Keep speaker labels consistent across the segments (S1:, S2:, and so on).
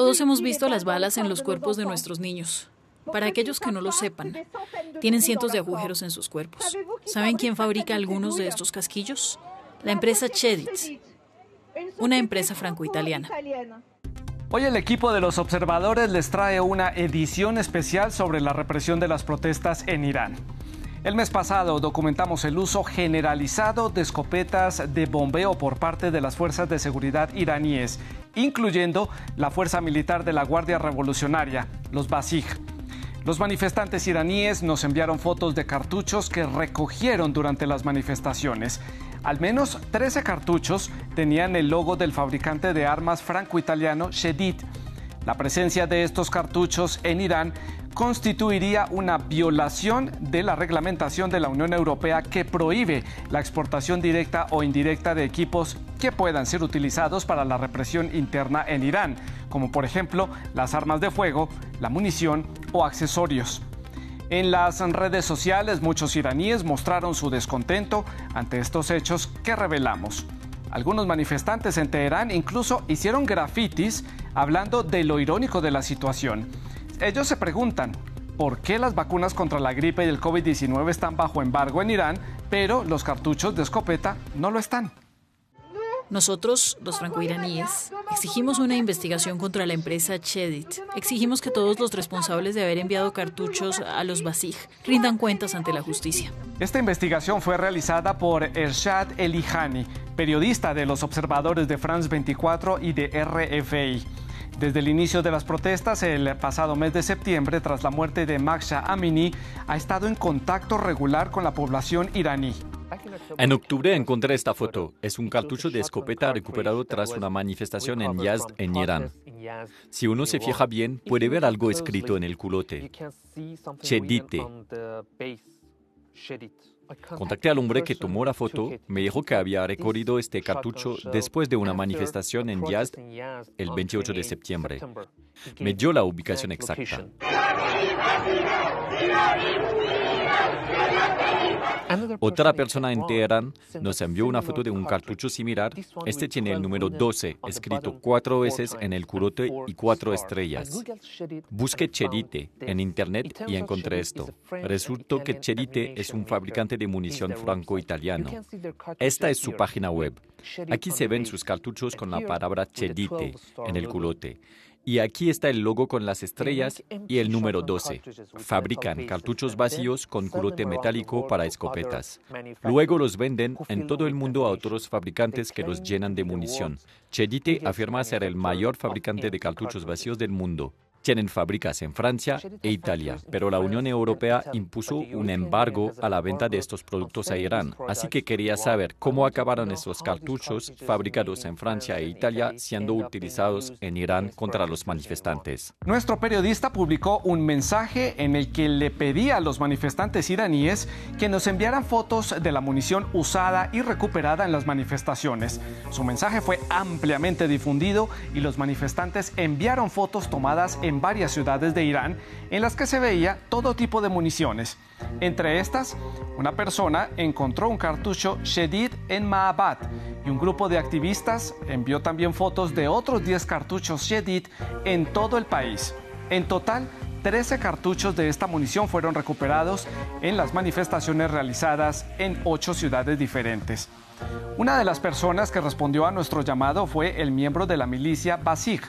S1: Todos hemos visto las balas en los cuerpos de nuestros niños. Para aquellos que no lo sepan, tienen cientos de agujeros en sus cuerpos. ¿Saben quién fabrica algunos de estos casquillos? La empresa Chedid, una empresa franco-italiana.
S2: Hoy el equipo de los observadores les trae una edición especial sobre la represión de las protestas en Irán. El mes pasado documentamos el uso generalizado de escopetas de bombeo por parte de las fuerzas de seguridad iraníes, incluyendo la fuerza militar de la Guardia Revolucionaria, los Basij. Los manifestantes iraníes nos enviaron fotos de cartuchos que recogieron durante las manifestaciones. Al menos 13 cartuchos tenían el logo del fabricante de armas franco-italiano Shedid. La presencia de estos cartuchos en Irán constituiría una violación de la reglamentación de la Unión Europea que prohíbe la exportación directa o indirecta de equipos que puedan ser utilizados para la represión interna en Irán, como por ejemplo las armas de fuego, la munición o accesorios. En las redes sociales muchos iraníes mostraron su descontento ante estos hechos que revelamos. Algunos manifestantes en Teherán incluso hicieron grafitis hablando de lo irónico de la situación ellos se preguntan, ¿por qué las vacunas contra la gripe y el COVID-19 están bajo embargo en Irán, pero los cartuchos de escopeta no lo están?
S1: Nosotros, los franco-iraníes, exigimos una investigación contra la empresa Chedit. Exigimos que todos los responsables de haber enviado cartuchos a los Basij rindan cuentas ante la justicia.
S2: Esta investigación fue realizada por Ershad Elihani, periodista de los observadores de France 24 y de RFI. Desde el inicio de las protestas el pasado mes de septiembre, tras la muerte de Mahsa Amini, ha estado en contacto regular con la población iraní.
S3: En octubre encontré esta foto. Es un cartucho de escopeta recuperado tras una manifestación en Yazd, en Irán. Si uno se fija bien, puede ver algo escrito en el culote. Chedite. Contacté al hombre que tomó la foto, me dijo que había recorrido este cartucho después de una manifestación en Yazd el 28 de septiembre. Me dio la ubicación exacta. Otra persona en Teherán nos envió una foto de un cartucho similar. Este tiene el número 12, escrito cuatro veces en el curote y cuatro estrellas. Busqué Chedite en internet y encontré esto. Resultó que Chedite es un fabricante de munición franco-italiano. Esta es su página web. Aquí se ven sus cartuchos con la palabra Chedite en el culote. Y aquí está el logo con las estrellas y el número 12. Fabrican cartuchos vacíos con culote metálico para escopetas. Luego los venden en todo el mundo a otros fabricantes que los llenan de munición. Chedite afirma ser el mayor fabricante de cartuchos vacíos del mundo. Tienen fábricas en Francia e Italia, pero la Unión Europea impuso un embargo a la venta de estos productos a Irán. Así que quería saber cómo acabaron estos cartuchos fabricados en Francia e Italia siendo utilizados en Irán contra los manifestantes.
S2: Nuestro periodista publicó un mensaje en el que le pedía a los manifestantes iraníes que nos enviaran fotos de la munición usada y recuperada en las manifestaciones. Su mensaje fue ampliamente difundido y los manifestantes enviaron fotos tomadas en en varias ciudades de Irán en las que se veía todo tipo de municiones. Entre estas, una persona encontró un cartucho Shedid en Maabad y un grupo de activistas envió también fotos de otros 10 cartuchos Shedid en todo el país. En total, 13 cartuchos de esta munición fueron recuperados en las manifestaciones realizadas en ocho ciudades diferentes. Una de las personas que respondió a nuestro llamado fue el miembro de la milicia Basij.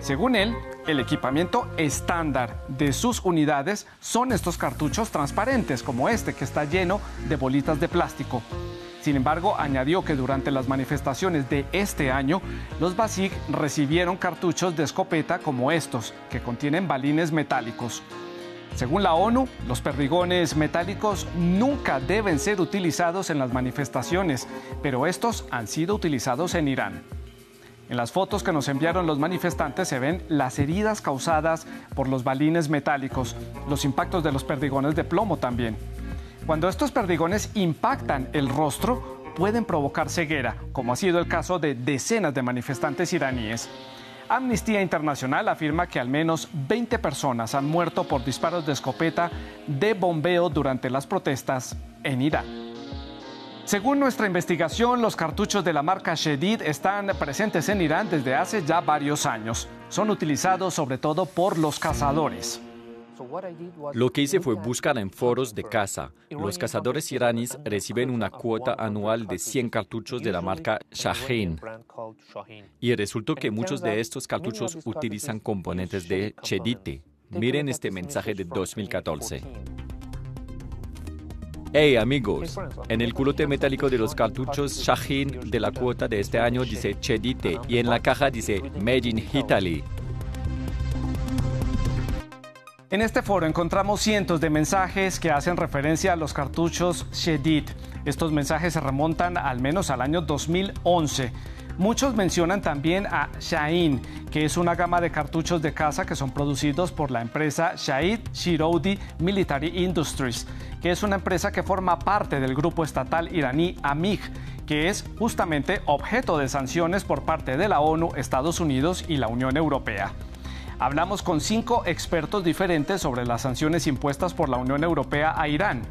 S2: Según él, el equipamiento estándar de sus unidades son estos cartuchos transparentes, como este que está lleno de bolitas de plástico. Sin embargo, añadió que durante las manifestaciones de este año, los Basig recibieron cartuchos de escopeta como estos, que contienen balines metálicos. Según la ONU, los perdigones metálicos nunca deben ser utilizados en las manifestaciones, pero estos han sido utilizados en Irán. En las fotos que nos enviaron los manifestantes se ven las heridas causadas por los balines metálicos, los impactos de los perdigones de plomo también. Cuando estos perdigones impactan el rostro, pueden provocar ceguera, como ha sido el caso de decenas de manifestantes iraníes. Amnistía Internacional afirma que al menos 20 personas han muerto por disparos de escopeta de bombeo durante las protestas en Irán. Según nuestra investigación, los cartuchos de la marca Shedid están presentes en Irán desde hace ya varios años. Son utilizados sobre todo por los cazadores.
S3: Lo que hice fue buscar en foros de caza. Los cazadores iraníes reciben una cuota anual de 100 cartuchos de la marca Shahin. Y resultó que muchos de estos cartuchos utilizan componentes de Chedite. Miren este mensaje de 2014. Hey amigos, en el culote metálico de los cartuchos Shahin de la cuota de este año dice Chedite y en la caja dice Made in Italy.
S2: En este foro encontramos cientos de mensajes que hacen referencia a los cartuchos Shedid. Estos mensajes se remontan al menos al año 2011. Muchos mencionan también a Shahin, que es una gama de cartuchos de caza que son producidos por la empresa Shahid Shiroudi Military Industries, que es una empresa que forma parte del grupo estatal iraní AMIG, que es justamente objeto de sanciones por parte de la ONU, Estados Unidos y la Unión Europea. Hablamos con cinco expertos diferentes sobre las sanciones impuestas por la Unión Europea a Irán.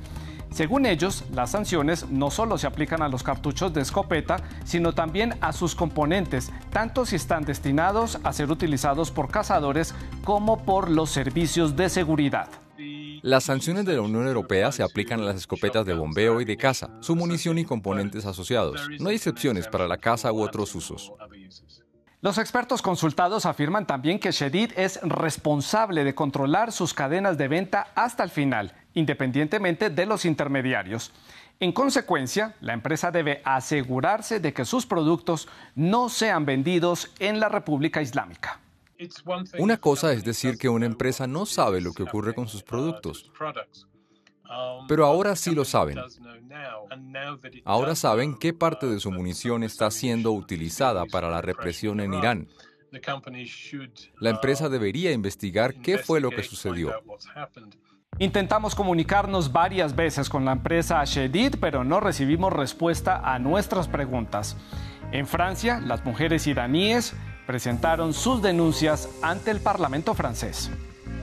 S2: Según ellos, las sanciones no solo se aplican a los cartuchos de escopeta, sino también a sus componentes, tanto si están destinados a ser utilizados por cazadores como por los servicios de seguridad.
S4: Las sanciones de la Unión Europea se aplican a las escopetas de bombeo y de caza, su munición y componentes asociados. No hay excepciones para la caza u otros usos.
S2: Los expertos consultados afirman también que Shedid es responsable de controlar sus cadenas de venta hasta el final, independientemente de los intermediarios. En consecuencia, la empresa debe asegurarse de que sus productos no sean vendidos en la República Islámica.
S4: Una cosa es decir que una empresa no sabe lo que ocurre con sus productos, pero ahora sí lo saben. Ahora saben qué parte de su munición está siendo utilizada para la represión en Irán. La empresa debería investigar qué fue lo que sucedió.
S2: Intentamos comunicarnos varias veces con la empresa Shedid, pero no recibimos respuesta a nuestras preguntas. En Francia, las mujeres iraníes presentaron sus denuncias ante el Parlamento francés.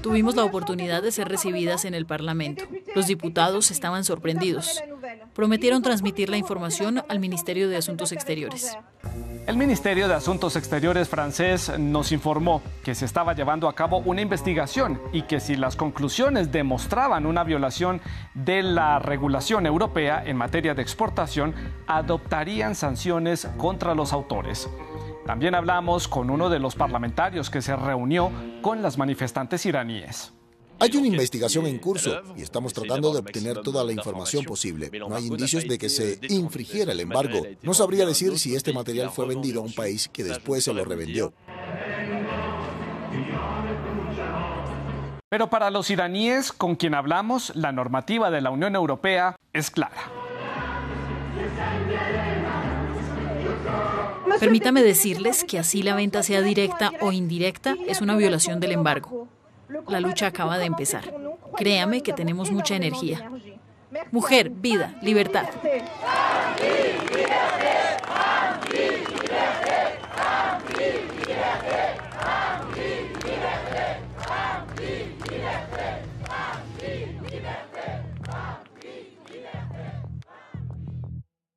S1: Tuvimos la oportunidad de ser recibidas en el Parlamento. Los diputados estaban sorprendidos. Prometieron transmitir la información al Ministerio de Asuntos Exteriores.
S2: El Ministerio de Asuntos Exteriores francés nos informó que se estaba llevando a cabo una investigación y que si las conclusiones demostraban una violación de la regulación europea en materia de exportación, adoptarían sanciones contra los autores. También hablamos con uno de los parlamentarios que se reunió con las manifestantes iraníes.
S5: Hay una investigación en curso y estamos tratando de obtener toda la información posible. No hay indicios de que se infringiera el embargo. No sabría decir si este material fue vendido a un país que después se lo revendió.
S2: Pero para los iraníes con quien hablamos, la normativa de la Unión Europea es clara.
S1: Permítame decirles que así la venta sea directa o indirecta es una violación del embargo. La lucha acaba de empezar. Créame que tenemos mucha energía. Mujer, vida, libertad.